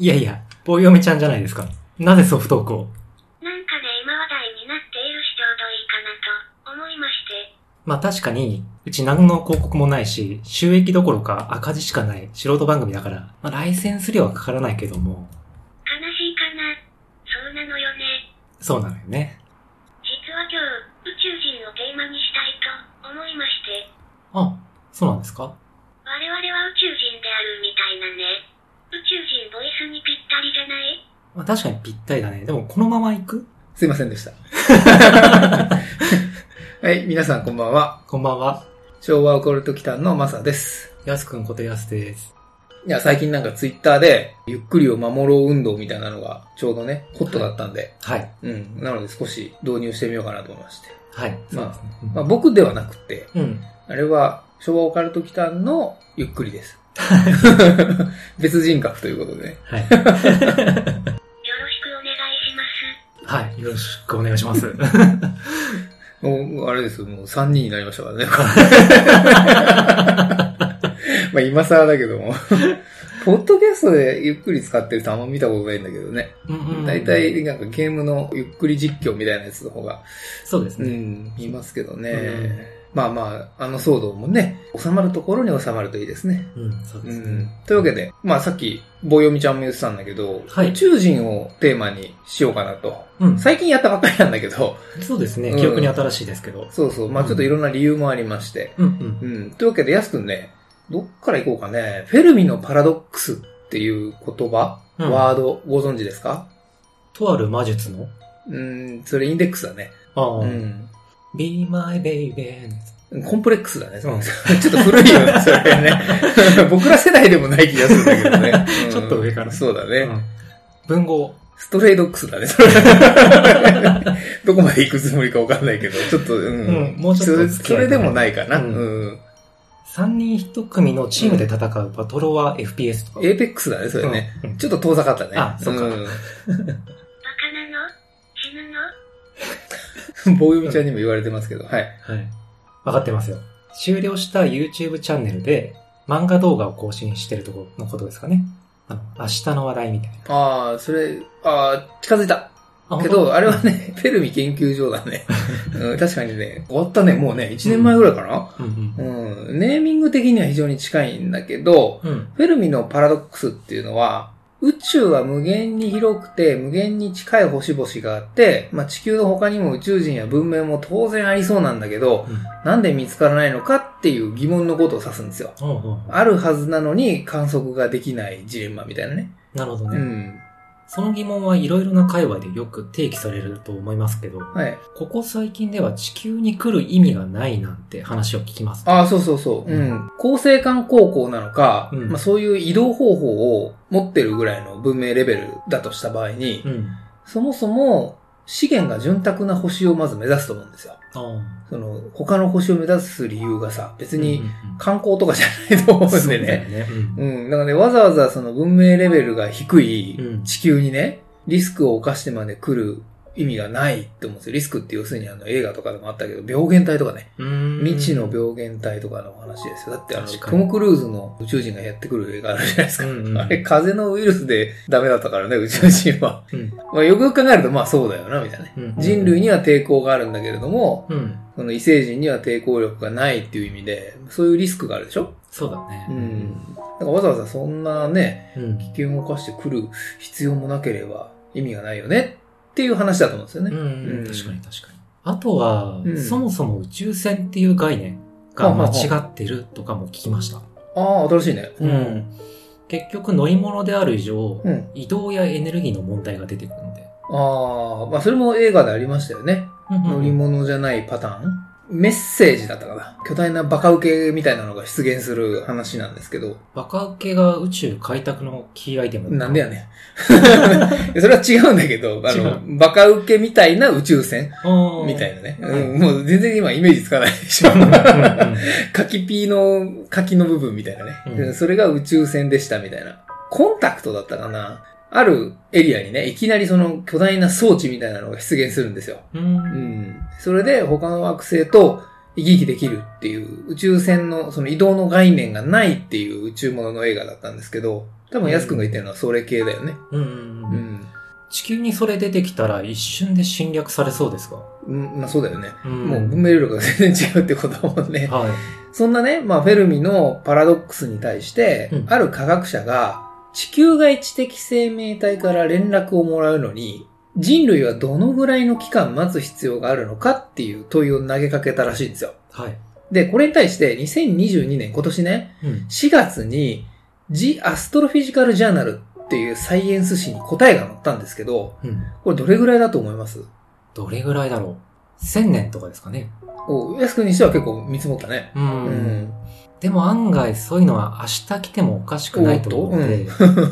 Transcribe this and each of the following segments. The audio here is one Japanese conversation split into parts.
いやいや、棒読みちゃんじゃないですか。なぜソフトークを？なんかね、今話題になっているしちょうどいいかなと思いまして。まあ確かに、うち何の広告もないし、収益どころか赤字しかない素人番組だから、まあライセンス料はかからないけども、悲しいかなそうなのよね。そうなのよね。実は今日、宇宙人をテーマにしたいと思いまして。あ、そうなんですか我々は宇宙人であるみたいなね。宇宙人ボイスにぴったりじゃないまあ確かにぴったりだね。でもこのまま行く？すいませんでした。はい、皆さんこんばんは。こんばんは。昭和オカルト祈間のマサです。やすくんことやすです。いや、最近なんかツイッターで、ゆっくりを守ろう運動みたいなのがちょうどね、ホットだったんで、はい。うん。なので少し導入してみようかなと思いまして。はい。まあそうまあ僕ではなくて、うん。あれは昭和オカルト祈間のゆっくりです。別人格ということでね。はい。はい。よろしくお願いします。もう、あれですよ、もう3人になりましたからね。まあ今更だけども。ポッドキャストでゆっくり使ってる人あんま見たことないんだけどね。大体なんかゲームのゆっくり実況みたいなやつの方が、うそうですね。ん、見ますけどね。うんまあまあ、あの騒動もね、収まるところに収まるといいですね。うん、そううですね。ん。というわけで、まあさっき、棒読みちゃんも言ってたんだけど、はい宇宙人をテーマにしようかなと。うん。最近やったばっかりなんだけど、そうですね。うん記憶に新しいですけど。そうそう、まあちょっといろんな理由もありまして。うんうん。うん。というわけで、やすくんね、どっから行こうかね。フェルミのパラドックスっていう言葉、うんワード、ご存知ですか？とある魔術の？うん、それインデックスだね。ああ、うん。Be my baby コンプレックスだね。うん ちょっと古いよね、それね。僕ら世代でもない気がするんだけどね。う んちょっと上からそうだね。うん文豪。ストレイドックスだね、それ。どこまで行くつもりかわかんないけど、ちょっと、うん。うんもうちょっとそそれでもないかな。ううんん。三人一組のチームで戦うバトロワ FPS とか。エーペックスだね、それね。うんうんちょっと遠ざかったね。あそっかん 棒読みちゃんにも言われてますけど、はい。はい。わかってますよ。終了した YouTube チャンネルで漫画動画を更新してるところのことですかね。あの、明日の話題みたいな。ああ、それ、ああ、近づいた。あけど、あれはね、フェルミ研究所だね。うん、確かにね、終わったね、もうね、1年前ぐらいかな、うんうん。うん、ネーミング的には非常に近いんだけど、うん。フェルミのパラドックスっていうのは、宇宙は無限に広くて無限に近い星々があって、まあ、地球の他にも宇宙人や文明も当然ありそうなんだけど、なんで見つからないのかっていう疑問のことを指すんですよ。ほうほうほうあるはずなのに観測ができないジレンマみたいなね。なるほどね。うん。その疑問はいろいろな界隈でよく提起されると思いますけど、はい。ここ最近では地球に来る意味がないなんて話を聞きます。ああ、そうそうそう。うん。厚生館高校なのか、うんまあそういう移動方法を持ってるぐらいの文明レベルだとした場合に、うん。そもそも資源が潤沢な星をまず目指すと思うんですよ。その、他の星を目指す理由がさ、別にうんうんうん観光とかじゃないと思うんでね。だよね。うんうん。だからね、わざわざその文明レベルが低いうん地球にね、リスクを冒してまで来る意味がないって思うんですよ。リスクって要するにあの映画とかでもあったけど、病原体とかね。未知の病原体とかの話ですよ。だってあの、トム・クルーズの宇宙人がやってくる映画あるじゃないですか。うんうんあれ、風邪のウイルスでダメだったからね、宇宙人は。うん。まあ、よくよく考えると、まあそうだよな、みたいなね。うん人類には抵抗があるんだけれども、うん。その異星人には抵抗力がないっていう意味で、そういうリスクがあるでしょ？そうだね。うん。だからわざわざそんなね、うん。危険を冒してくる必要もなければ意味がないよねっていう話だと思うんですよね。うん、うん確かに確かに。あとは、うんそもそも宇宙船っていう概念が間違ってるとかも聞きました。ああ、新しいね。うん。結局乗り物である以上、うん。移動やエネルギーの問題が出てくるので。ああ、まあそれも映画でありましたよね。乗り物物じゃないパターンメッセージだったかな。巨大なバカウケみたいなのが出現する話なんですけど、バカウケが宇宙開拓のキーアイテムなんでやねん。それは違うんだけど、あ違の、バカウケみたいな宇宙船みたいなね。うん、もう全然今イメージつかないでしょ。柿ピーの柿の部分みたいなね、うんそれが宇宙船でしたみたいな。コンタクトだったかなあるエリアにね、いきなりその巨大な装置みたいなのが出現するんですよ。うん。うん。うん。それで他の惑星と行き来できるっていう宇宙船のその移動の概念がないっていう宇宙ものの映画だったんですけど、多分安くんが言ってるのはそれ系だよね。うん。ううん。ん。地球にそれ出てきたら一瞬で侵略されそうですか？うん、まあそうだよね。うんもう文明力が全然違うってことだもんね。はい。そんなね、まあ、フェルミのパラドックスに対して、うんある科学者が、地球外知的生命体から連絡をもらうのに、人類はどのぐらいの期間待つ必要があるのかっていう問いを投げかけたらしいんですよ。はい。で、これに対して2022年、今年ね、うん。4月に The Astrophysical Journal っていうサイエンス誌に答えが載ったんですけど、うん。これどれぐらいだと思います？どれぐらいだろう？千年とかですかね。お安くにしては結構見積もったね。う。うんん。でも案外そういうのは明日来てもおかしくないと思うので、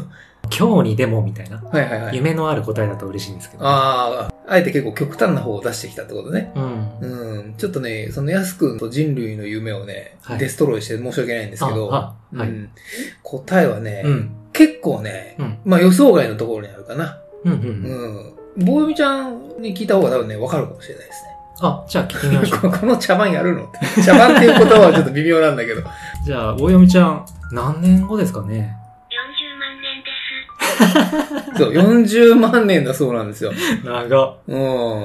今日にでもみたいな、はいはいはい。夢のある答えだと嬉しいんですけど。ああ、あえて結構極端な方を出してきたってことね。うん。うん。ちょっとね、その安くんと人類の夢をね、はいデストロイして申し訳ないんですけど、はいうん、答えはね、うん。結構ね、うん。まあ予想外のところにあるかな。うん。う。うんん。ぼうみちゃんに聞いた方が多分ね、わかるかもしれないですね。あ、じゃあ聞いてみましょう。こ この茶番やるの？茶番っていう言葉はちょっと微妙なんだけど。じゃあ、大読みちゃん、何年後ですかね？40万年です。そう、40万年だそうなんですよ。長。う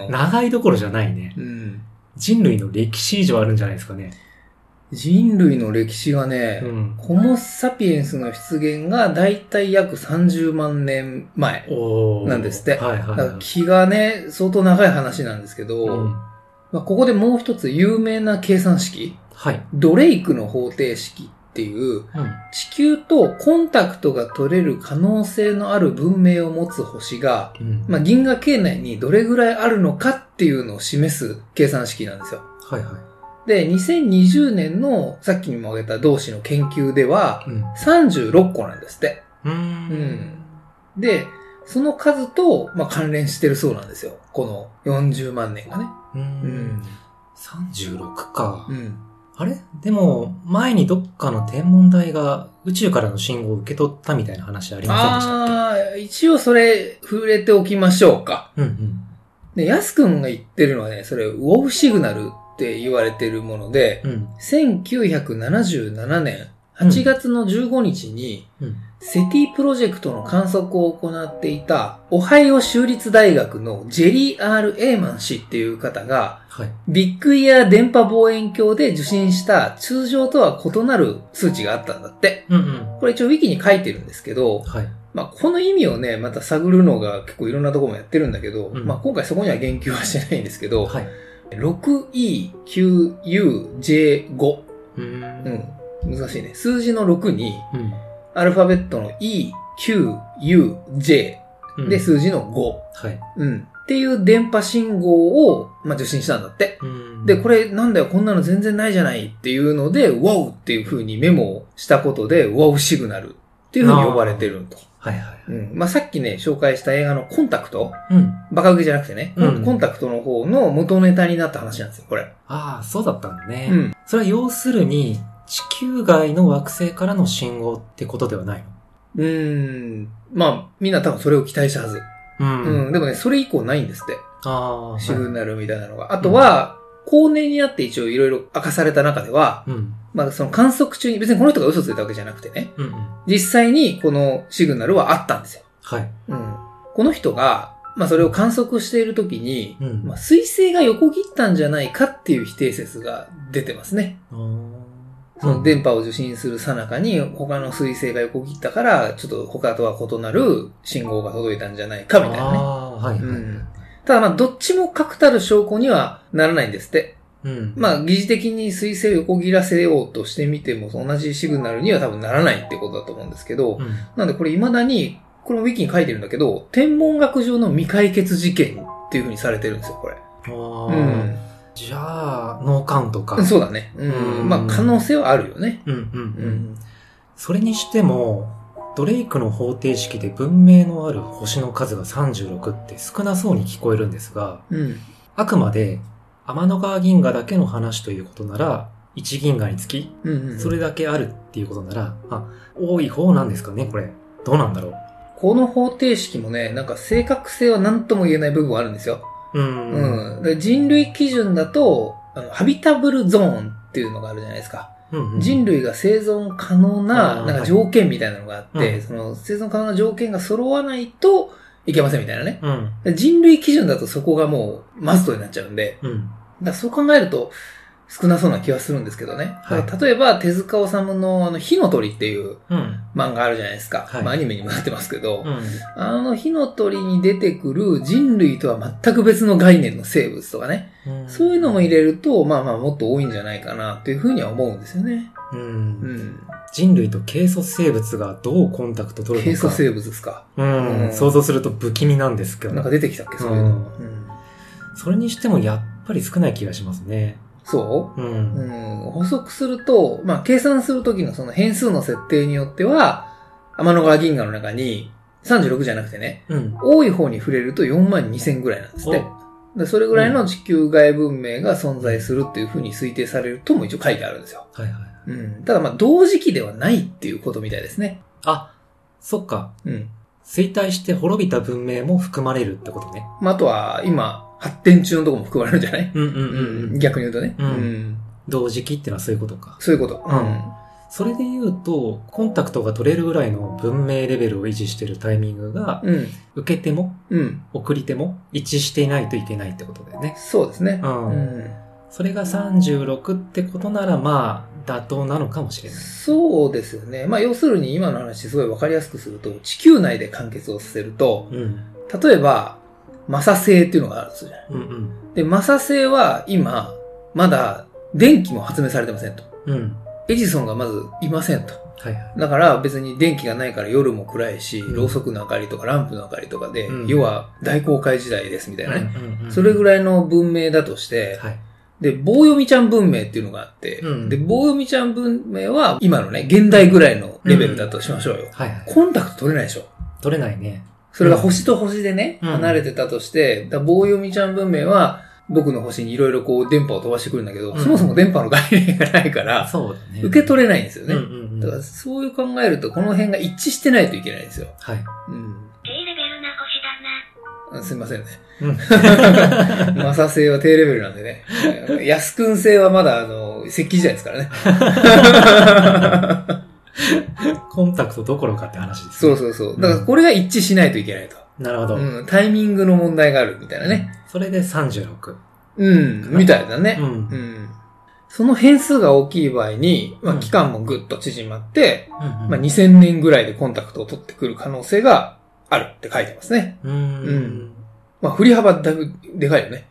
ん。長いどころじゃないね。うん。人類の歴史以上あるんじゃないですかね。人類の歴史がね、うん。ホモ・サピエンスの出現がだいたい約30万年前。おーなんですってはいはいだからはい。気がね、相当長い話なんですけど、うん。まあ、ここでもう一つ有名な計算式、はい。ドレイクの方程式っていう、うん。地球とコンタクトが取れる可能性のある文明を持つ星が、うん。まあ、銀河系内にどれぐらいあるのかっていうのを示す計算式なんですよ。はいはい。で、2020年のさっきにも挙げた同志の研究では、うん。36個なんですって。うーうんん。で、その数と、まあ、関連してるそうなんですよ。この40万年がね。うんん。36かう。ん。あれ？でも、前にどっかの天文台が宇宙からの信号を受け取ったみたいな話ありませんでしたっああ、一応それ触れておきましょうか。けうんうん。で、ヤスくんが言ってるのはね、それ、ウォーフシグナルって言われてるもので、うん。1977年8月の15日に、うん。セティプロジェクトの観測を行っていた、オハイオ州立大学のジェリー・ R・ エーマン氏っていう方が、はい。ビッグイヤー電波望遠鏡で受信した通常とは異なる数値があったんだって。うんうん。これ一応ウィキに書いてるんですけど、はい。まあ、この意味をね、また探るのが結構いろんなところもやってるんだけど、うんまあ、今回そこには言及はしてないんですけど、はい。6E9UJ5。うーん。うん。難しいね。数字の6に、うん。アルファベットの E、Q、U、J うんで数字のはい。5。うん。っていう電波信号を、まあ、受信したんだって。うんで、これなんだよ、こんなの全然ないじゃないっていうので、WOW っていう風にメモをしたことで、WOW シグナルっていう風に呼ばれてると。はいはい。うん。まあ、さっきね、紹介した映画のコンタクトうん。バカ受けじゃなくてね、うんコンタクトの方の元ネタになった話なんですよ、これ。ああ、そうだったんだね。うん。それは要するに、地球外の惑星からの信号ってことではないうーん。まあ、みんな多分それを期待したはず。のうん。でもね、それ以降ないんですって。ああ。シグナルみたいなのが。あとは、後年になって一応いろいろ明かされた中では、うん。まあその観測中に、別にこの人が嘘ついたわけじゃなくてね、うんうん。実際にこのシグナルはあったんですよ。はい。うん。この人が、まあそれを観測しているときに、うんまあ彗星が横切ったんじゃないかっていう否定説が出てますね。あーその電波を受信するさなかに他の彗星が横切ったから、ちょっと他とは異なる信号が届いたんじゃないかみたいなね。はいはい。うんただまあどっちも確たる証拠にはならないんですって。うん。まあ、疑似的に彗星を横切らせようとしてみても、同じシグナルには多分ならないってことだと思うんですけど、うん。なんでこれ未だに、これもウィキに書いてるんだけど、天文学上の未解決事件っていう風にされてるんですよ、これ。ああ、うん。じゃあ、脳幹とか。そうだね。ううんん。まあ、可能性はあるよね。うんうんう。うんん。それにしても、ドレイクの方程式で文明のある星の数が36って少なそうに聞こえるんですが、うん。あくまで天の川銀河だけの話ということなら、1銀河につき。それだけあるっていうことなら、あ、多い方なんですかね、これ。どうなんだろう。この方程式もね、なんか正確性は何とも言えない部分はあるんですよ。うん。うん。で人類基準だと、あの、ハビタブルゾーンっていうのがあるじゃないですか。うんうん人類が生存可能な、なんか条件みたいなのがあって、うんその生存可能な条件が揃わないといけませんみたいなね。うん。で人類基準だとそこがもうマストになっちゃうんで、うん。だそう考えると少なそうな気はするんですけどね。はい例えば手塚治虫のあの火の鳥っていううん。漫画あるじゃないですか。はいまあアニメにもなってますけど、うん。あの火の鳥に出てくる人類とは全く別の概念の生物とかね。うんそういうのも入れると、まあまあもっと多いんじゃないかなっていうふうには思うんですよね。うんう。ん。人類と軽率生物がどうコンタクト取るのか。軽素生物ですか。うん、うん想像すると不気味なんですけど。なんか出てきたっけそういうの。うんうんそれにしてもやっぱり少ない気がしますね。そう？う、ん。うん、補足すると、まあ、計算するときのその変数の設定によっては、天の川銀河の中に36じゃなくてね、うん。多い方に触れると4万2000ぐらいなんですって。でそれぐらいの地球外文明が存在するっていうふうに推定されるとも一応書いてあるんですよ。はいはい。うん。ただまあ同時期ではないっていうことみたいですね。あ、そっか。うん。衰退して滅びた文明も含まれるってことね。まああとは今発展中のところも含まれるんじゃない？うんうんうん。逆に言うとね。うん同時期ってのはそういうことか。そういうこと。うんそれで言うと、コンタクトが取れるぐらいの文明レベルを維持してるタイミングが、うん。受け手もうん。送り手も一致していないといけないってことだよね。そうですね。うんうんそれが36ってことなら、まあ、妥当なのかもしれない。そうですよね。まあ要するに今の話すごいわかりやすくすると、地球内で完結をさせると、うん。例えば、マサ星っていうのがあるんですよね。うんうん。で、マサ星は今、まだ電気も発明されてませんと。うん。エジソンがまずいませんと。はいはい。だから別に電気がないから夜も暗いし、うんろうそくの明かりとかランプの明かりとかで、うん要は大航海時代ですみたいなね。うんうんそれぐらい。の文明だとして、はい。で、棒読みちゃん文明っていうのがあって、うんで、棒読みちゃん文明は今のね、現代ぐらいのレベルだとしましょうよ。はいはい。コンタクト取れないでしょ。取れないね。それが星と星でね、うん離れてたとして、だ棒読みちゃん文明は、僕の星にいろいろこう電波を飛ばしてくるんだけど、うんそもそも電波の概念がないから、そうだね。受け取れないんですよね。うんうんうん。だからそういう考えると、この辺が一致してないといけないんですよ。はい。うん。低レベルな星だな。あすいませんね。うん。マサ星は低レベルなんでね。安くん星はまだ、あの、石器時代ですからね。コンタクトどころかって話ですね。そうそうそう。だからこれが一致しないといけないと。なるほど。うん。タイミングの問題があるみたいなね。それで36。うん。みたいだね。うんうん。その変数が大きい場合に、まあ、うん期間もぐっと縮まって、うんまあ、2000年ぐらいでコンタクトを取ってくる可能性があるって書いてますね。うん。うんまあ、振り幅だいぶでかいよね。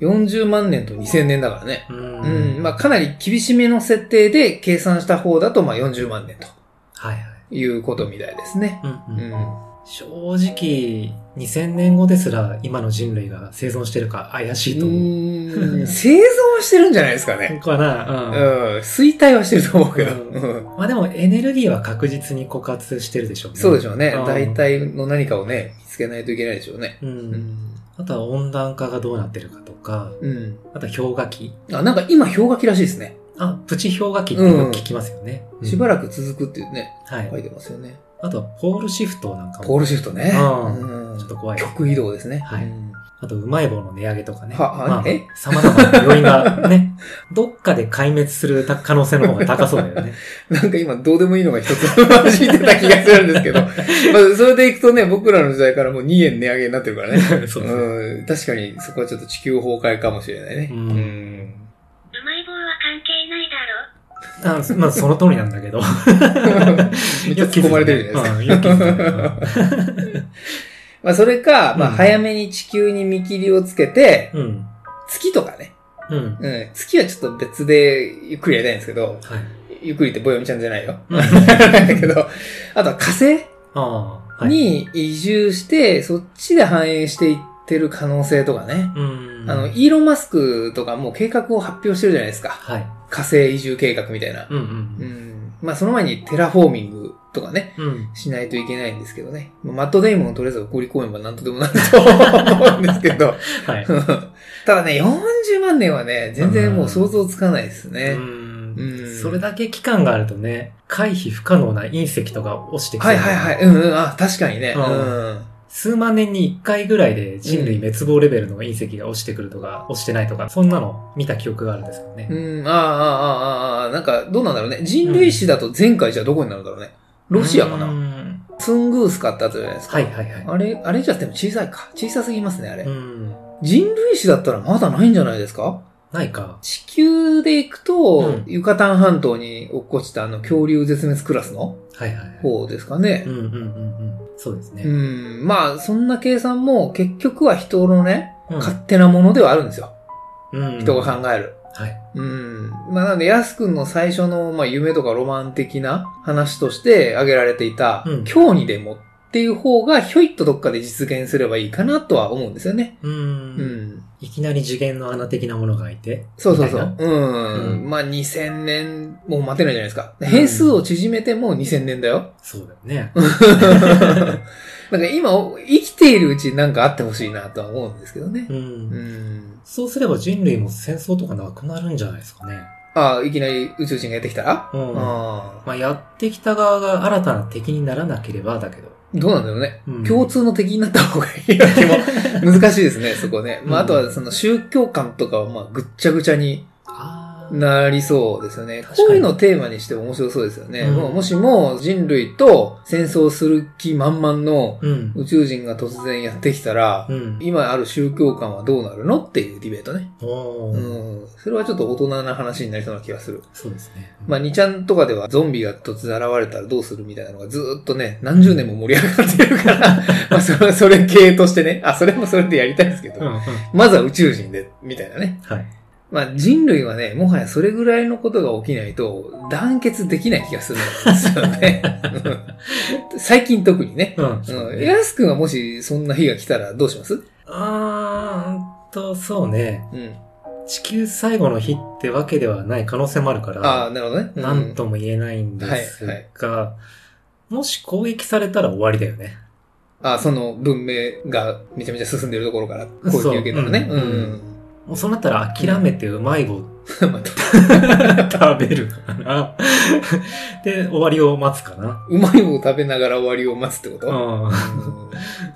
40万年と2000年だからね。ううん。ん。まあ、かなり厳しめの設定で計算した方だと、まあ、40万年とはいはい。いうことみたいですね。うんうんうん。正直、2000年後ですら今の人類が生存してるか怪しいと思う。うん生存してるんじゃないですかね。かなうん。うん。衰退はしてると思うけど。うんうんまあでもエネルギーは確実に枯渇してるでしょうね。そうでしょうね。うん大体の何かをね、見つけないといけないでしょうね。う。うんん。あとは温暖化がどうなってるかとか、うん。あとは氷河期。あ、なんか今氷河期らしいですね。あ、プチ氷河期ってよく聞きますよね。うんしばらく続くっていうね、はい。書いてますよね。あとはポールシフトなんかも。ポールシフトね。うんうんちょっと怖い。極移動ですね。はいうんあと、うまい棒の値上げとかね。まあえ、様々な要因がね、どっかで壊滅する可能性の方が高そうだよね。なんか今どうでもいいのが一つ混じってた気がするんですけど。まあ、それでいくとね、僕らの時代からもう2円値上げになってるからね。そうそう。うん。確かにそこはちょっと地球崩壊かもしれないね。うまい棒は関係ないだろ。あまあ、その通りなんだけど。めっちゃ突っ込まれてるじゃないですか。ねまあ、それか、まあ、うん早めに地球に見切りをつけて、うん。月とかね。うん。うん。月はちょっと別でゆっくりやりたいんですけど、はい。ゆっくりって棒読みちゃんじゃないよ。うん だけど、あとは火星。に移住して、そっちで繁栄していっってる可能性とかね。うん。あの、イーロン・マスクとかもう計画を発表してるじゃないですか。はい。火星移住計画みたいな。うんう。うんん。まあその前にテラフォーミングとかね、うん。しないといけないんですけどね。マット・デイモンをとりあえず送り込めばなんとでもなると思うんですけど。はい。ただね、40万年はね、全然もう想像つかないですうね。んうんそれだけ期間があるとね、回避不可能な隕石とか落ちてきて、はいはいはい。うんうん、あ、確かにね。ううんん。数万年に一回ぐらいで人類滅亡レベルの隕石が落ちてくるとか、落ちてないとか、そんなの見た記憶があるんですけどね。うん、ああ、ああ、ああ、なんか、どうなんだろうね。人類史だと前回じゃどこになるんだろうね。ロシアかうな。んツングースカってあったじゃないですか。はいはいはい。あれ、あれじゃでも小さいか。小さすぎますね、あれ。うん。人類史だったらまだないんじゃないですか？ないか。地球で行くと、うんユカタン半島に落っこちたあの恐竜絶滅クラスの。方ですかね。そうですね。うん。まあ、そんな計算も結局は人のね、うん勝手なものではあるんですよ。うん人が考える。はい。うん。まあ、なので、ヤス君の最初の、まあ、夢とかロマン的な話として挙げられていた、うん今日にでもっていう方が、ひょいっとどっかで実現すればいいかなとは思うんですよね。うん。うん。いきなり次元の穴的なものがいて。そうそうそ。ううん。うんまあ、2000年、もう待てないじゃないですか。変数を縮めても2000年だよ。そうだよね。なんか今、生きているうちになんかあってほしいなとは思うんですけどねう。。うんん。そうすれば人類も戦争とかなくなるんじゃないですかね。ああ、いきなり宇宙人がやってきたら？うん。ああ。まあ、やってきた側が新たな敵にならなければだけど。どうなんだろうね。うん共通の敵になった方がいいも難しいですね、そこね。まあ、あうんとはその宗教観とかはまあぐっちゃぐちゃにああ。なりそうですよね。こういうのをテーマにしても面白そうですよね。うんもしも人類と戦争する気満々のうん。宇宙人が突然やってきたら、うん。今ある宗教観はどうなるのっていうディベートね。うん。それはちょっと大人な話になりそうな気がする。そうですね。まあ、2ちゃんとかではゾンビが突然現れたらどうするみたいなのがずーっとね、何十年も盛り上がってるから、まあ、それ、それ系としてね、あ、それもそれでやりたいんですけど、うんうん。まずは宇宙人で、みたいなね。はい。まあ、人類はね、もはやそれぐらいのことが起きないと、団結できない気がするんですよね。うん 最近特にね。うん。うん。エアス君はもしそんな日が来たらどうします？あーんと、そうね。うん。地球最後の日ってわけではない可能性もあるから、ああ、なるほどね。うんなんとも言えないんですはいが、もし攻撃されたら終わりだよね。あその文明がめちゃめちゃ進んでるところから攻撃受けたらね。そううんもうそうなったら諦めてうまい棒 食べるかな。で、終わりを待つかな。うまい棒を食べながら終わりを待つってこと、うん。うん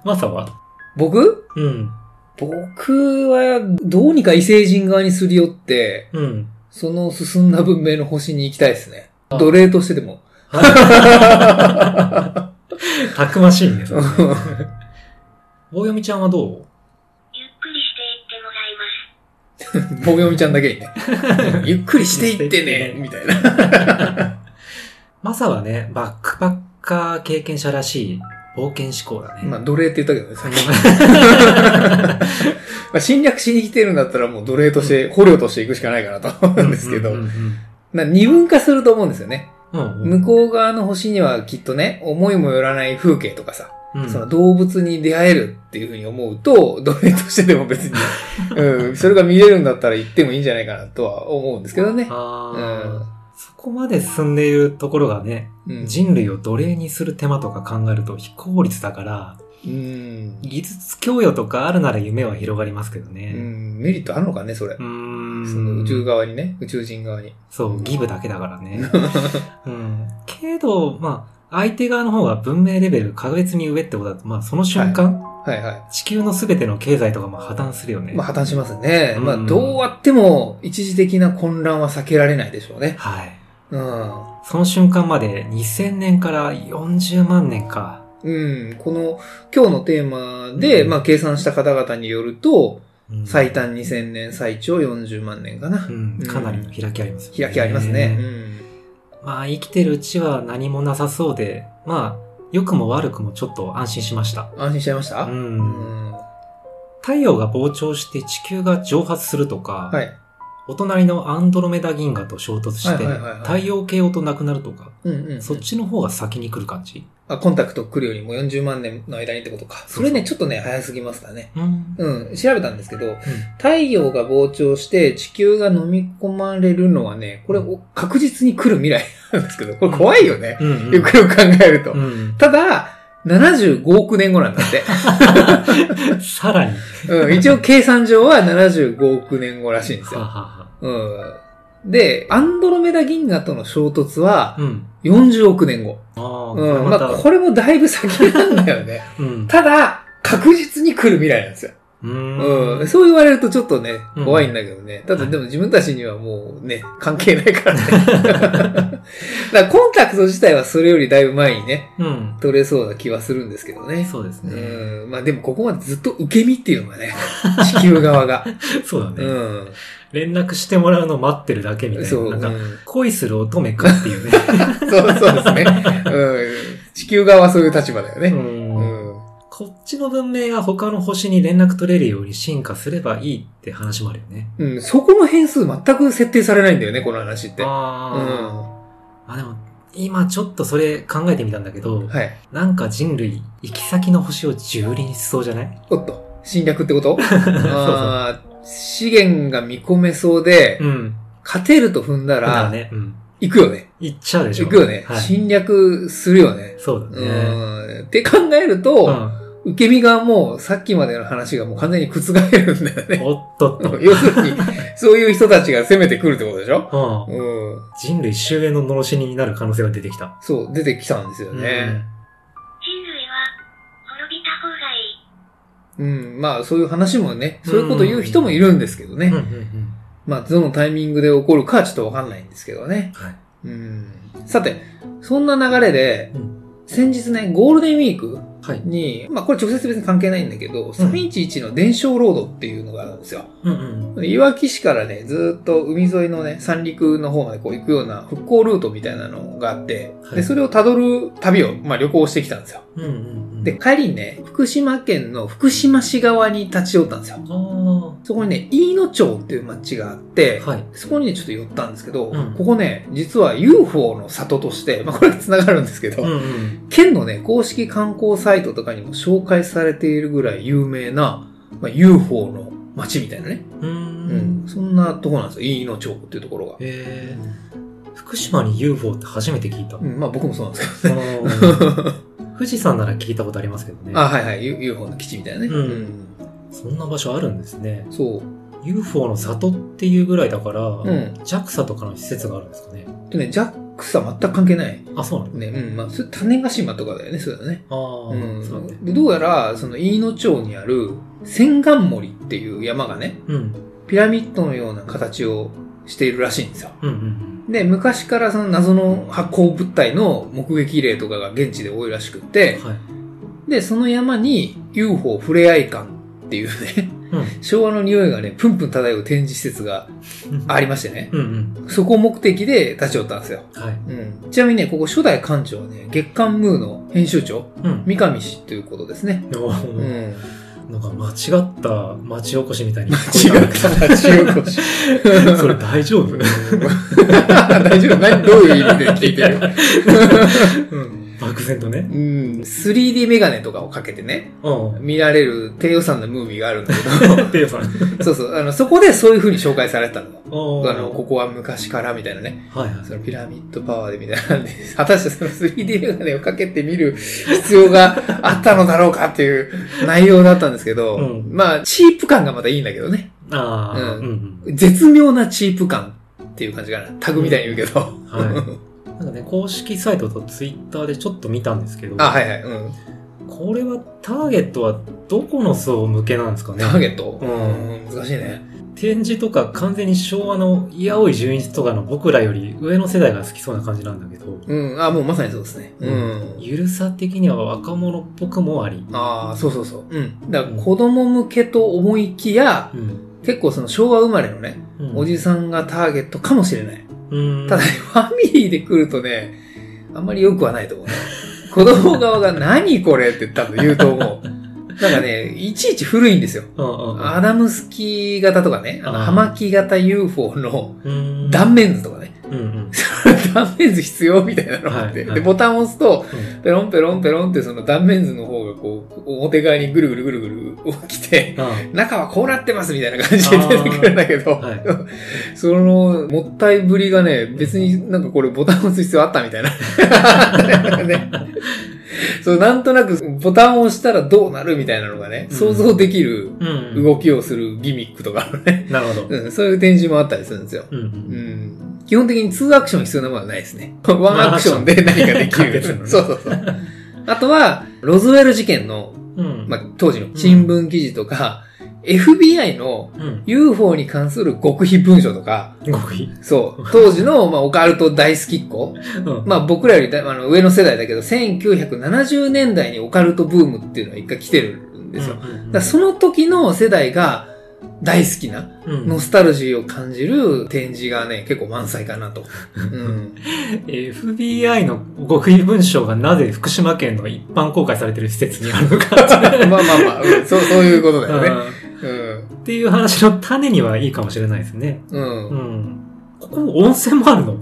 マサは？僕？うん。僕はどうにか異星人側にすり寄って、うん。その進んだ文明の星に行きたいですね。奴隷としてでも。たくましいね。棒読みちゃんはどう？棒読みちゃんだけにね。ゆっくりしていってね、みたいな。マサはね、バックパッカー経験者らしい冒険志向だね。まあ、奴隷って言ったけどね、さっき。まあ、侵略しに来てるんだったらもう奴隷として、捕虜としていくしかないかなと思うんですけど二分化すると思うんですよね。うんうん向こう側の星にはきっとね、思いもよらない風景とかさ、うんその動物に出会えるっていうふうに思うと、奴隷としてでも別に、うん、それが見れるんだったら行ってもいいんじゃないかなとは思うんですけどね。あうんーそこまで進んでいるところがね、うん。人類を奴隷にする手間とか考えると非効率だから、うん。技術供与とかあるなら夢は広がりますけどうね。ん、メリットあるのかね、それ。うーん。その宇宙側にね、宇宙人側に。そう、ギブだけだからね。うん。けど、まあ、相手側の方が文明レベル確実に上ってことだと、まあその瞬間、はいは地球のすべての経済とかも破綻するよね。い。まあ破綻しますね。うんまあどうあっても一時的な混乱は避けられないでしょうね。はい。うん。その瞬間まで2000年から40万年か。うん。この今日のテーマで、うんまあ計算した方々によると、うん最短2000年、最長40万年かなう。ん、かなりの開きありますよね。開きありますね。うん。まあ、生きてるうちは何もなさそうで、まあ、良くも悪くもちょっと安心しました。安心しちゃいました？う。。うんん。太陽が膨張して地球が蒸発するとか、はい。お隣のアンドロメダ銀河と衝突して、太陽系ごとなくなるとか、うんうん。そっちの方が先に来る感じあ、コンタクト来るよりも40万年の間にってことか。それね、ちょっとね、早すぎますかね。うん。うん、調べたんですけど、太陽が膨張して地球が飲み込まれるのはね、これお確実に来る未来なんですけど、これ怖いよね。うん。うん。よくよく考えると。うん。ただ、75億年後なんだって。さらに。うん、一応計算上は75億年後らしいんですはよ。はは。うん。で、アンドロメダ銀河との衝突はうん。40億年後。うん。まあ、これもだいぶ先なんだよね。うん。ただ、確実に来る未来なんですよ。ううん。ん。そう言われるとちょっとねうん、怖いんだけどね。ただでも自分たちにはもうね、関係ないからね。だからコンタクト自体はそれよりだいぶ前にね、うん。取れそうな気はするんですけどね。うそうですね。ん。まあでもここまでずっと受け身っていうのがね、地球側が。そうだね。うん。連絡してもらうの待ってるだけみたいそう。な。なんか、うん恋する乙女かっていうね。そうそうですね。うん。地球側はそういう立場だよう。ね。うんん。こっちの文明が他の星に連絡取れるように進化すればいいって話もあるよね。うん。そこの変数全く設定されないんだよね、この話って。うああ。あ、でも、今ちょっとそれ考えてみたんだけどん。、はい。なんか人類、行き先の星を蹂躙しそうじゃない？おっと。侵略ってこと？あー資源が見込めそうで、うん。勝てると踏んだらら、ね、うん。行くよね。行っちゃうでしょ。行くよね。はい。侵略するよね。そうだね。うん。って考えると、受け身側もさっきまでの話がもう完全に覆るんだようん。ね。おっとっと。要するに、そういう人たちが攻めてくるってことでしょ？うん。うん。人類終焉の呪しになる可能性が出てきた。そう、出てきたんですよね。人類は滅びた方がいい。うん。まあ、そういう話もね、そういうこと言う人もいるんですけどね。うん。うん。うん。まあ、どのタイミングで起こるかはちょっとわかんないんですけどね。はい。うん。さて、そんな流れで、うん先日ね、ゴールデンウィークはい。に、まあこれ直接別に関係ないんだけど、311の伝承ロードっていうのがあるんですよ。うんうん。いわき市からね、ずーっと海沿いのね、三陸の方までこう行くような復興ルートみたいなのがあって、はいで、それを辿る旅を、まあ旅行してきたんですよ。うんうんうん。で、、帰りにね、福島県の福島市側に立ち寄ったんですよ。あそこにね、飯野町っていう町があって、あ。はい。そこにね、ちょっと寄ったんですけど、うんここね、実は UFO の里として、まあこれ繋がるんですけど、うんうん。県のね、公式観光サイトとかにも紹介されているぐらい有名な、まあ、UFO の町みたいなね。うんん。そんなとこなんですよ。飯野町っていうところが。えー、福島に UFO って初めて聞いた。うん、まあ僕もそうなんですけどね。うん 富士山なら聞いたことありますけどね。あ、はいはい。UFO の基地みたいなね。うんそんな場所あるんですね。そう。UFO の里っていうぐらいだから、ん JAXA とかの施設があるんですかね。でね、JAXA 全く関係ない。あ、そうなの？ね、うん、まあ、それ種子島とかだよね、そうだね。ああ、うんそうなんだ。で、どうやら、その飯野町にある、千貫森っていう山がね、うん。ピラミッドのような形をしているらしいんですよ。うんうんで、昔からその謎の発光物体の目撃例とかが現地で多いらしくってうん。、はい。で、その山に UFO 触れ合い館っていうね、うん。昭和の匂いがね、プンプン漂う展示施設がありましてね、うんうん。そこを目的で立ち寄ったんですよ。はい。うん。ちなみにね、ここ初代館長はね、月刊ムーの編集長、うん。三上氏ということですね。おうーん。なんか間違った町おこしみたいに違聞こえたんだけどった町おこし。それ大丈夫？大丈夫何？どういう意味で聞いてる？うん。漠然とね。うん。3D メガネとかをかけてね、うん。見られる低予算のムービーがあるんだけど、ペイさん。そうそう、あの、そこでそういう風に紹介されてたの。あの、ここは昔からみたいなね。はいはい。そのピラミッドパワーでみたいなんで、果たしてその 3D メガネをかけて見る必要があったのだろうかっていう内容だったんですけど、うんまあ、チープ感がまたいいんだけどね。ああ、ううんんうん。絶妙なチープ感っていう感じかな。タグみたいに言うけど。はいなんかね、公式サイトとツイッターでちょっと見たんですけど、あ、はいはい。うん。これはターゲットはどこの層向けなんですかね？ターゲット？うんうん。難しいね。展示とか完全に昭和の八百い純一とかの僕らより上の世代が好きそうな感じなんだけど、うん。あ、もうまさにそうですね。うん。ゆるさ的には若者っぽくもあり、ああ、そうそうそう。うん。だから子供向けと思いきや、うん結構その昭和生まれのね、うんおじさんがターゲットかもしれない。うんただね、ファミリーで来るとね、あんまり良くはないと思うね。子供側が何これって多分言うと思う。なんかね、いちいち古いんですよ。うんうんうん。アダムスキー型とかね、あの、葉巻型 UFO の断面図とかね、うんうん。断面図必要みたいなのがあって、はいはいで、ボタンを押すと、うんペロンペロンペロンってその断面図の方がこう、表側にぐるぐるぐるぐる起きて、あ中はこうなってますみたいな感じで出てくるんだけど、はいその、もったいぶりがね、別になんかこれボタンを押す必要あったみたいな。ね、そう、なんとなくボタンを押したらどうなるみたいなのがね、うん想像できるうん。動きをするギミックとかね。なるほど。うん、そういう展示もあったりするんですよ。うんう。うんん。基本的に2アクション必要なものはないですね。ワンアクションで何かできる。そうそうそう。あとは、ロズウェル事件の、うん。まあ、当時の新聞記事とか、FBI のうん。UFO に関する極秘文書とか、極秘。そう、当時の、まあ、オカルト大好きっ子。うん。まあ、僕らよりだあの上の世代だけど、1970年代にオカルトブームっていうのが一回来てるんですよ。だその時の世代が大好きな、うんノスタルジーを感じる展示がね、結構満載かなと。うん。FBI の極秘文書がなぜ福島県の一般公開されてる施設にあるのか まあまあまあ、うんそう、そういうことだよね。うんっていう話の種にはいいかもしれないですね。うん。う。うんん。ここ温泉もあるの？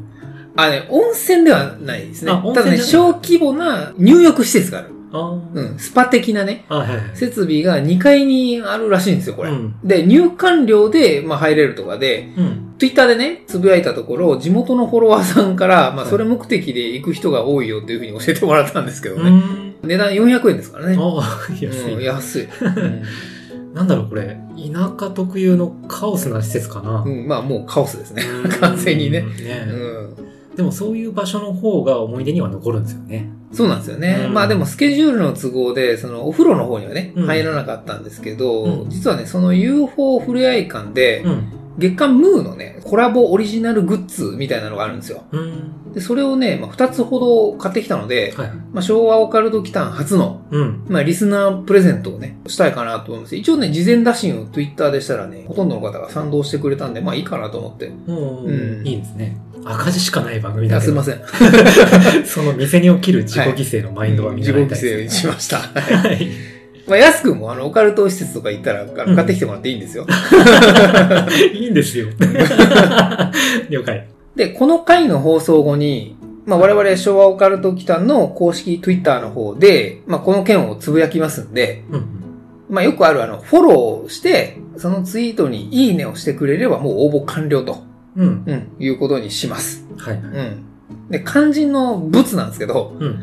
あ、ね、温泉ではないですねただね、小規模な入浴施設がある。あうん。スパ的なね、あ。はいはいはい。設備が2階にあるらしいんですよ、これ。うん。で、入館料で、まあ、入れるとかで、うん。ツイッターでね、つぶやいたところ、地元のフォロワーさんから、まあ、はいそれ目的で行く人が多いよっていうふうに教えてもらったんですけどね。うん。値段400円ですからね。ああ、安うん、い。安い。うんなんだろう、これ。田舎特有のカオスな施設かな。うん、まあ、もうカオスですね。うん完全にね。ねうん。でもそういう場所の方が思い出には残るんですよね。そうなんですよね。うんまあでもスケジュールの都合で、そのお風呂の方にはね、うん入らなかったんですけど、うん実はね、その UFO ふれあい館で、うん。月刊ムーのね、コラボオリジナルグッズみたいなのがあるんですよ。うん。で、それをね、まあ、2つほど買ってきたので、はい。まあ、昭和オカルト期間初の、うん。まあ、リスナープレゼントをね、したいかなと思います。一応ね、事前打診を Twitter でしたらね、ほとんどの方が賛同してくれたんで、まあいいかなと思って。もう、うんいいですね。赤字しかない番組いだけすいません。その店に起きる自己犠牲のマインドは見自己犠習いたいです牲にしました。はい。まあ、安くんもあの、オカルト施設とか行ったら、買ってきてもらっていいんですよ。いいんですよ。了解。で、この回の放送後に、まあ、我々昭和オカルト機関の公式 Twitter の方で、まあ、この件をつぶやきますんで、うん。まあ、よくあるあの、フォローして、そのツイートにいいねをしてくれればもう応募完了と、うん。うん、いうことにします。はい。うん。で、肝心の物なんですけど、うん。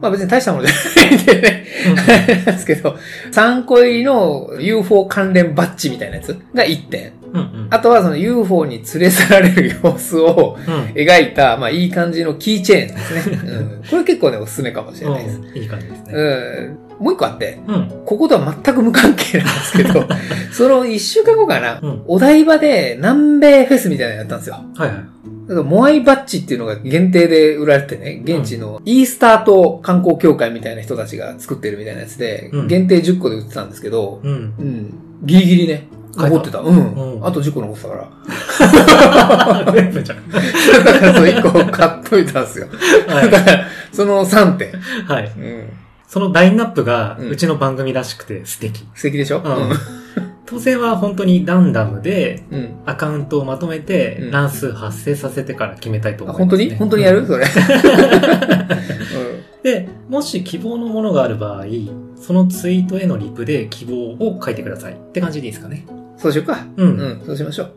まあ別に大したものじゃないんでね、なんですけど、3個入りの UFO 関連バッジみたいなやつが1点。うん。うん。あとはその UFO に連れ去られる様子をうん。描いた、まあいい感じのキーチェーンですね。うん、これ結構ね、おすすめかもしれないです。うんいい感じですね。うん、もう一個あって、うん。こことは全く無関係なんですけど、その1週間後かな、うんお台場で南米フェスみたいなのやったんですよ。はいはい。だからモアイバッジっていうのが限定で売られてね、現地のイースター島観光協会みたいな人たちが作ってるみたいなやつで、うん限定10個で売ってたんですけど、うん。うん、ギリギリね、買えた残ってた。うん。うんあと10個残ってたから。全部じゃん。だからそう1個買っといたんですよ。はだから、その3点。い。はい。うん。そのラインナップが、うんうちの番組らしくて素敵。素敵でしょ？うん当選は本当にランダムで。アカウントをまとめてうん、乱数発生させてから決めたいとあ、思います、ね。本当に？本当にやる？うんそれ。で、もし希望のものがある場合、そのツイートへのリプで希望を書いてください。って感じでいいですかね。うんそうしようか。う。うんん。そうしましょう。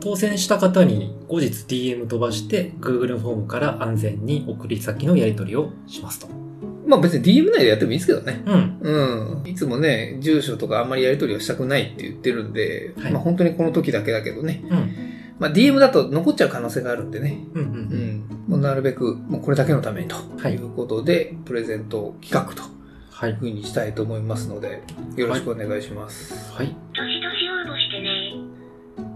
当選した方に後日 DM 飛ばして、Google フォームから安全に送り先のやり取りをしますと。まあ別に DM 内でやってもいいですけどね。うん。うん。いつもね、住所とかあんまりやり取りはしたくないって言ってるんで、はいまあ本当にこの時だけだけどね。うん。まあ DM だと残っちゃう可能性があるんでね。うん。う。うんん。もうなるべく、もうこれだけのためにとはいいうことで、プレゼント企画とはい。ふうにしたいと思いますので、よろしくお願いします。はい。どしどし応募してね。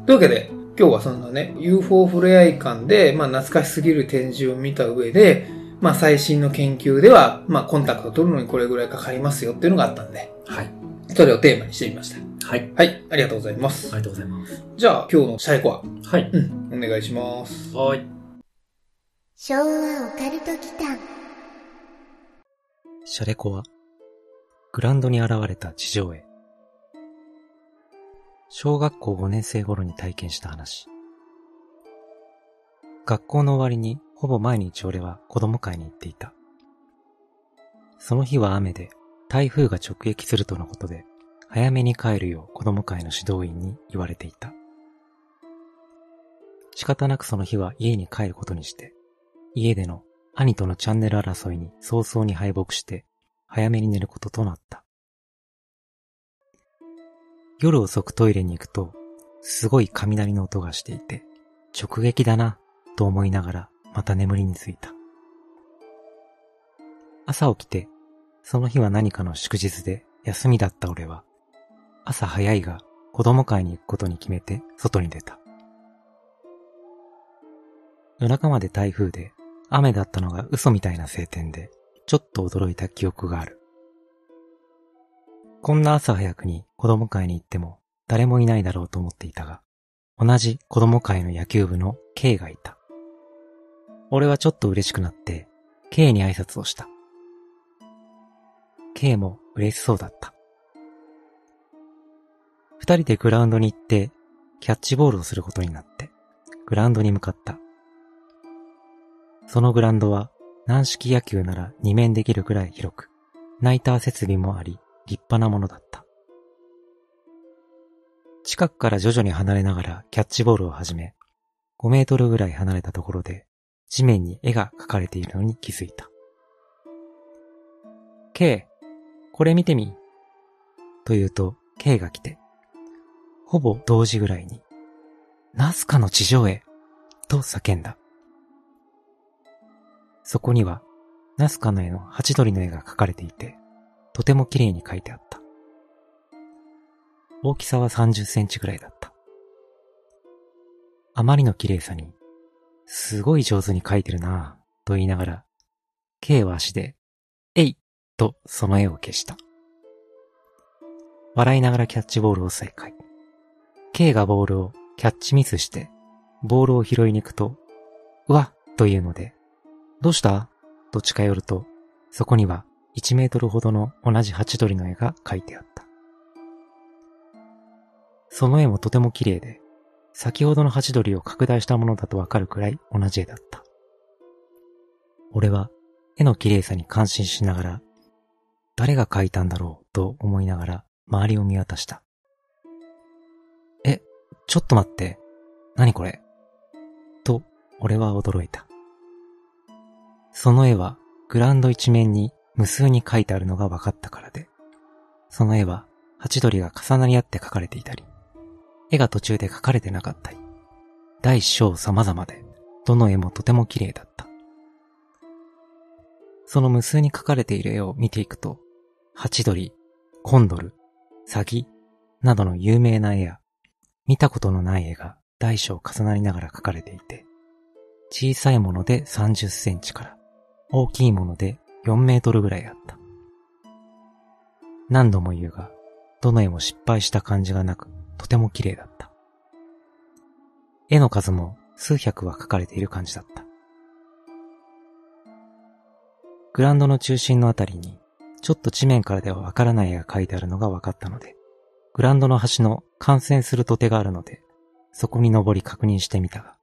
というわけで、今日はそんなね、UFO ふれあい館で、まあ懐かしすぎる展示を見た上で、まあ最新の研究では、まあコンタクトを取るのにこれぐらいかかりますよっていうのがあったんで、はい。それをテーマにしてみました。はい。はい、ありがとうございます。ありがとうございます。じゃあ今日のシャイコア、はい。うん、お願いします。はい。昭和オカルト祈間シャレコアグラウンドに現れた地上絵。小学校5年生頃に体験した話。学校の終わりにほぼ毎日俺は子供会に行っていた。その日は雨で台風が直撃するとのことで早めに帰るよう子供会の指導員に言われていた。仕方なくその日は家に帰ることにして、家での兄とのチャンネル争いに早々に敗北して早めに寝ることとなった。夜遅くトイレに行くと、すごい雷の音がしていて、直撃だな、と思いながらまた眠りについた。朝起きて、その日は何かの祝日で休みだった俺は、朝早いが子供会に行くことに決めて外に出た。夜中まで台風で雨だったのが嘘みたいな晴天で、ちょっと驚いた記憶がある。こんな朝早くに子供会に行っても誰もいないだろうと思っていたが、同じ子供会の野球部の K がいた。俺はちょっと嬉しくなって K に挨拶をした。K も嬉しそうだった。二人でグラウンドに行ってキャッチボールをすることになって、グラウンドに向かった。そのグラウンドは軟式野球なら二面できるくらい広く、ナイター設備もあり、立派なものだった。近くから徐々に離れながらキャッチボールを始め、5メートルぐらい離れたところで地面に絵が描かれているのに気づいた。K、これ見てみ。と言うと K が来て、ほぼ同時ぐらいに、ナスカの地上絵と叫んだ。そこには、ナスカの絵のハチドリの絵が描かれていて、とても綺麗に描いてあった。大きさは30センチぐらいだった。あまりの綺麗さに、すごい上手に描いてるなぁ、と言いながら、K は足で、えいとその絵を消した。笑いながらキャッチボールを再開。K がボールをキャッチミスして、ボールを拾いに行くと、うわというので、どうした？と近寄ると、そこには1メートルほどの同じハチドリの絵が描いてあった。その絵もとても綺麗で、先ほどのハチドリを拡大したものだとわかるくらい同じ絵だった。俺は絵の綺麗さに感心しながら、誰が描いたんだろうと思いながら周りを見渡した。え、ちょっと待って。何これ？と、俺は驚いた。その絵はグラウンド一面に無数に書いてあるのが分かったからで、その絵はハチドリが重なり合って描かれていたり、絵が途中で描かれてなかったり、大小様々で、どの絵もとても綺麗だった。その無数に描かれている絵を見ていくと、ハチドリ、コンドル、サギなどの有名な絵や、見たことのない絵が大小重なりながら描かれていて、小さいもので30センチから大きいもので4メートルぐらいあった。何度も言うが、どの絵も失敗した感じがなく、とても綺麗だった。絵の数も数百は描かれている感じだった。グランドの中心のあたりに、ちょっと地面からではわからない絵が描いてあるのが分かったので、グランドの端の感染する土手があるので、そこに登り確認してみたが、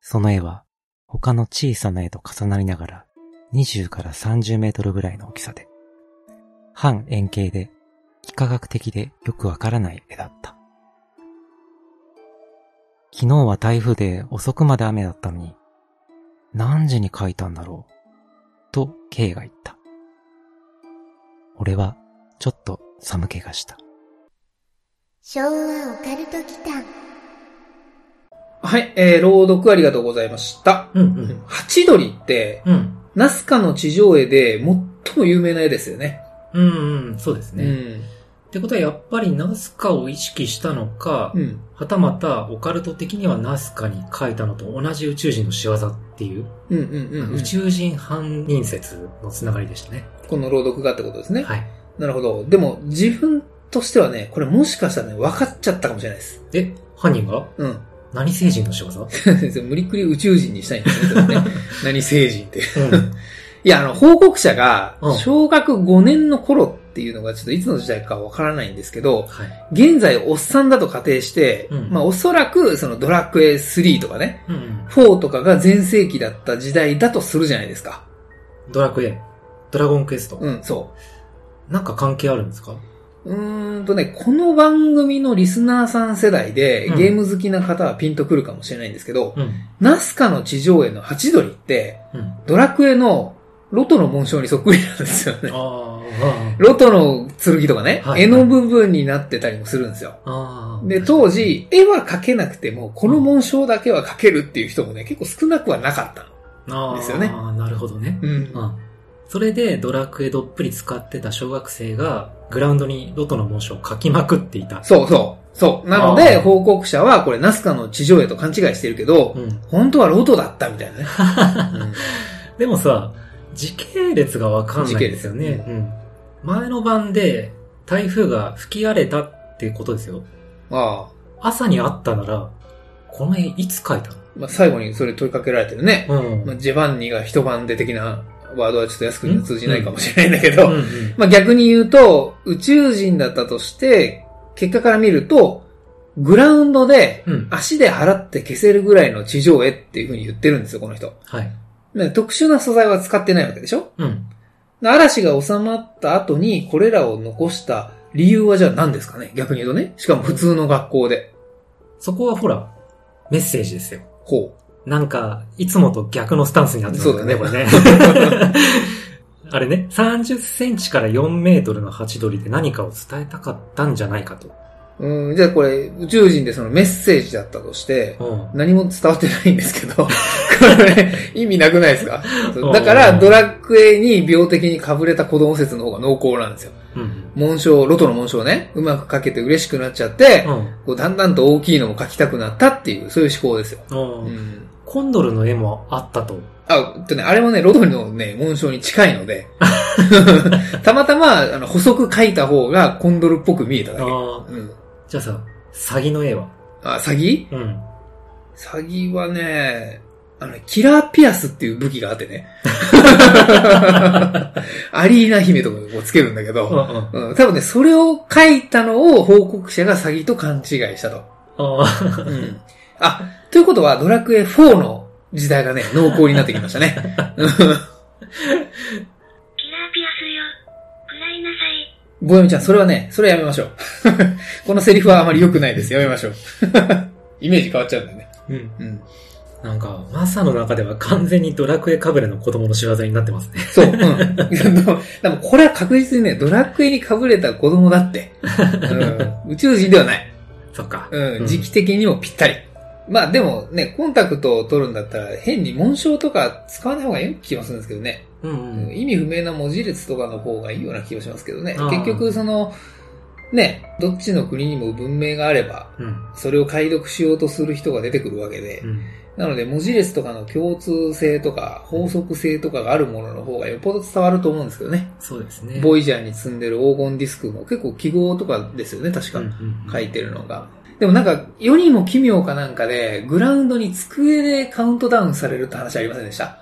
その絵は他の小さな絵と重なりながら20から30メートルぐらいの大きさで、半円形で、幾何学的でよくわからない絵だった。昨日は台風で遅くまで雨だったのに、何時に描いたんだろう、と K が言った。俺はちょっと寒気がした。昭和オカルト期間。はい、えー、朗読ありがとうございました。うんうん。ハチドリって、うん。ナスカの地上絵で最も有名な絵ですよね。うん、うん、そうですね。うん。ってことはやっぱりナスカを意識したのか、うん。はたまたオカルト的にはナスカに書いたのと同じ宇宙人の仕業っていう、うんうんうん、うん。宇宙人犯人説のつながりでしたね。この朗読がってことですね。はい。なるほど。でも、自分としてはね、これもしかしたらね、分かっちゃったかもしれないです。え、犯人が？うん。何星人の仕業？無理くり宇宙人にしたいんですね。ね 何星人って。うん。いや、あの、報告者がうん、小学5年の頃ってっていうのがちょっといつの時代かわからないんですけど、はい。現在おっさんだと仮定して、うんまあおそらくそのドラクエ3とかね、うんうん。4とかが全盛期だった時代だとするじゃないですか。ドラクエ、ドラゴンクエスト。うん、そなんか関係あるんですか？う。んとね、この番組のリスナーさん世代でうんゲーム好きな方はピンとくるかもしれないんですけど、うん。ナスカの地上絵のハチドリって、うん。ドラクエのロトの紋章にそっくりなんですよね。あロトの剣とかね、はい絵の部分になってたりもするんですよ。で、当時、絵は描けなくても、この紋章だけは描けるっていう人もね、結構少なくはなかったの。ああですよねああ、なるほどね。うんうん。それでドラクエどっぷり使ってた小学生がグラウンドにロトの紋章を書きまくっていた。そうそう。そう。なのあで、ー報告者はこれナスカの地上絵と勘違いしてるけど、うん。本当はロトだったみたいなね。でもさ、時系列がわかんないですよね。うん。前の晩で台風が吹き荒れたっていうことですよ。うん、ああ。朝にあったなら、この絵いつ描いたまあ、最後にそれ問いかけられてるね。のうん。まあ、ジェバンニが一晩で的なワードはちょっと安くには通じないかもしれないんだけど、うんうんまあ逆に言うと、宇宙人だったとして、結果から見ると、グラウンドでうん。足で払って消せるぐらいの地上絵っていう風に言ってるんですよ、この人。はい。ね特殊な素材は使ってないわけでしょ？うん。嵐が収まった後にこれらを残した理由はじゃあ何ですかね？逆に言うとね。しかも普通の学校で。そこはほら、メッセージですよ。ほなんか、いつもと逆のスタンスになってますよね、そうこれね。あれね、30センチから4メートルのハチドリで何かを伝えたかったんじゃないかと。う。うん、じゃあこれ宇宙人でそのメッセージだったとして、うん。何も伝わってないんですけど、これ意味なくないですかうんだからドラクエに病的に被れた子供説の方が濃厚なんですよ。うん。紋章、ロトの紋章ね、うまく描けて嬉しくなっちゃって、うん。こうだんだんと大きいのも描きたくなったっていう、そういう思考ですよ。コンドルの絵もあったと。あ、とね、あれもね、ロトのね、紋章に近いので、たまたま、あの、細く描いた方がコンドルっぽく見えただけ。あうん。じゃあさ、詐欺の絵は？あ、詐欺？うん。詐欺はね、あのね、キラーピアスっていう武器があってね。アリーナ姫とかをつけるんだけど、あうん、多分ね、それを書いたのを報告者が詐欺と勘違いしたと。あ。うん。あ、ということは、ドラクエ4の時代がね、濃厚になってきましたね。い。ボヨミちゃん、それはね、それはやめましょう。このセリフはあまり良くないです。やめましょう。イメージ変わっちゃうんだよね。うん。うん。なんか、マサの中では完全にドラクエかぶれの子供の仕業になってますね。そう。うん。でもこれは確実にね、ドラクエに被れた子供だって。うん、宇宙人ではない。そっか。うん。時期的にもぴったり。まあでもね、コンタクトを取るんだったら変に紋章とか使わない方がいい気がするんですけどね。うんうん。意味不明な文字列とかの方がいいような気がしますけどね。結局その、ね、どっちの国にも文明があれば、うん。それを解読しようとする人が出てくるわけで、うん。なので文字列とかの共通性とか法則性とかがあるものの方がよっぽど伝わると思うんですけどね。そうですね。ボイジャーに積んでる黄金ディスクも結構記号とかですよね、確か。書いてるのが。でもなんか、世にも奇妙かなんかで、グラウンドに机でカウントダウンされるって話ありませんでした？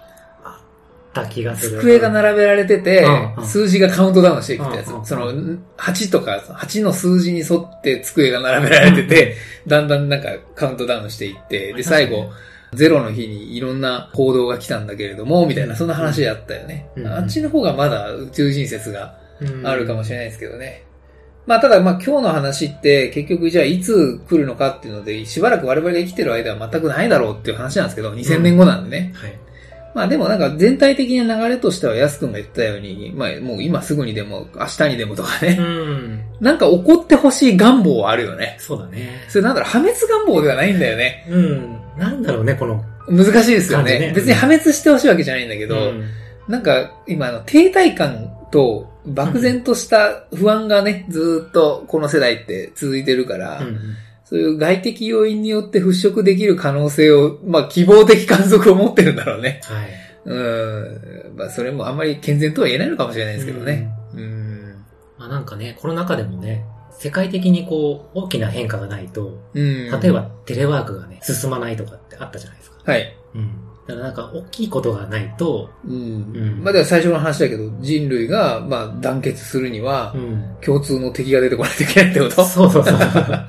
た気がする。机が並べられててうんう、ん数字がカウントダウンしていくってやつうんう。んその、8とか、8の数字に沿って机が並べられてて、だんだんなんかカウントダウンしていって、で、最後、ゼロの日にいろんな行動が来たんだけれども、みたいな、そんな話あったよねう。んあっちの方がまだ宇宙人説がうんあるかもしれないですけどね。まあ、ただ、まあ、今日の話って、結局、じゃあ、いつ来るのかっていうので、しばらく我々が生きてる間は全くないだろうっていう話なんですけど、2000年後なんでね。はい。まあ、でもなんか、全体的な流れとしては、安くんが言ったように、まあ、もう今すぐにでも、明日にでもとかうね、ん。なんか起こってほしい願望はあるよね。そうだね。それなんだろう、破滅願望ではないんだよね。うん。なんだろうね、この。難しいですよね。ね別に破滅してほしいわけじゃないんだけど、うんなんか、今、あの、停滞感と、漠然とした不安がね、ずーっとこの世代って続いてるから、うんそういう外的要因によって払拭できる可能性を、まあ、希望的観測を持ってるんだろうね。はい。うん。まあ、それもあんまり健全とは言えないのかもしれないですけどね。うん。まあなんかね、この中でもね、世界的にこう、大きな変化がないと、うん。例えばテレワークがね、進まないとかってあったじゃないですか。はい。うん。だからなんか、大きいことがないと、うん。うんまあ、では最初の話だけど、人類が、まあ、団結するにはう、ん。共通の敵が出てこないといけないってこと？そうそうそう。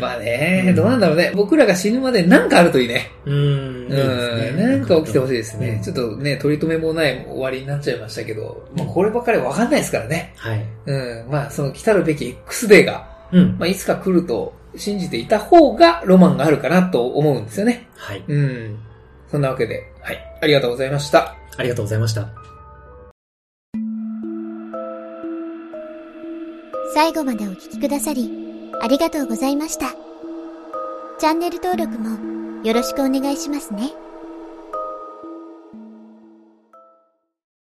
まあね、うんどうなんだろうね。僕らが死ぬまで何かあるといいね。うん。うん。なんか起きてほしいですね。うんちょっとね、取り留めもない終わりになっちゃいましたけど、まあこればっかりわかんないですからね。はい。うん。まあその来たるべき X デーが、うん。まあいつか来ると信じていた方がロマンがあるかなと思うんですよね。はい。うん。そんなわけで、はい。ありがとうございました。ありがとうございました。最後までお聞きくださり、ありがとうございました。チャンネル登録もよろしくお願いしますね。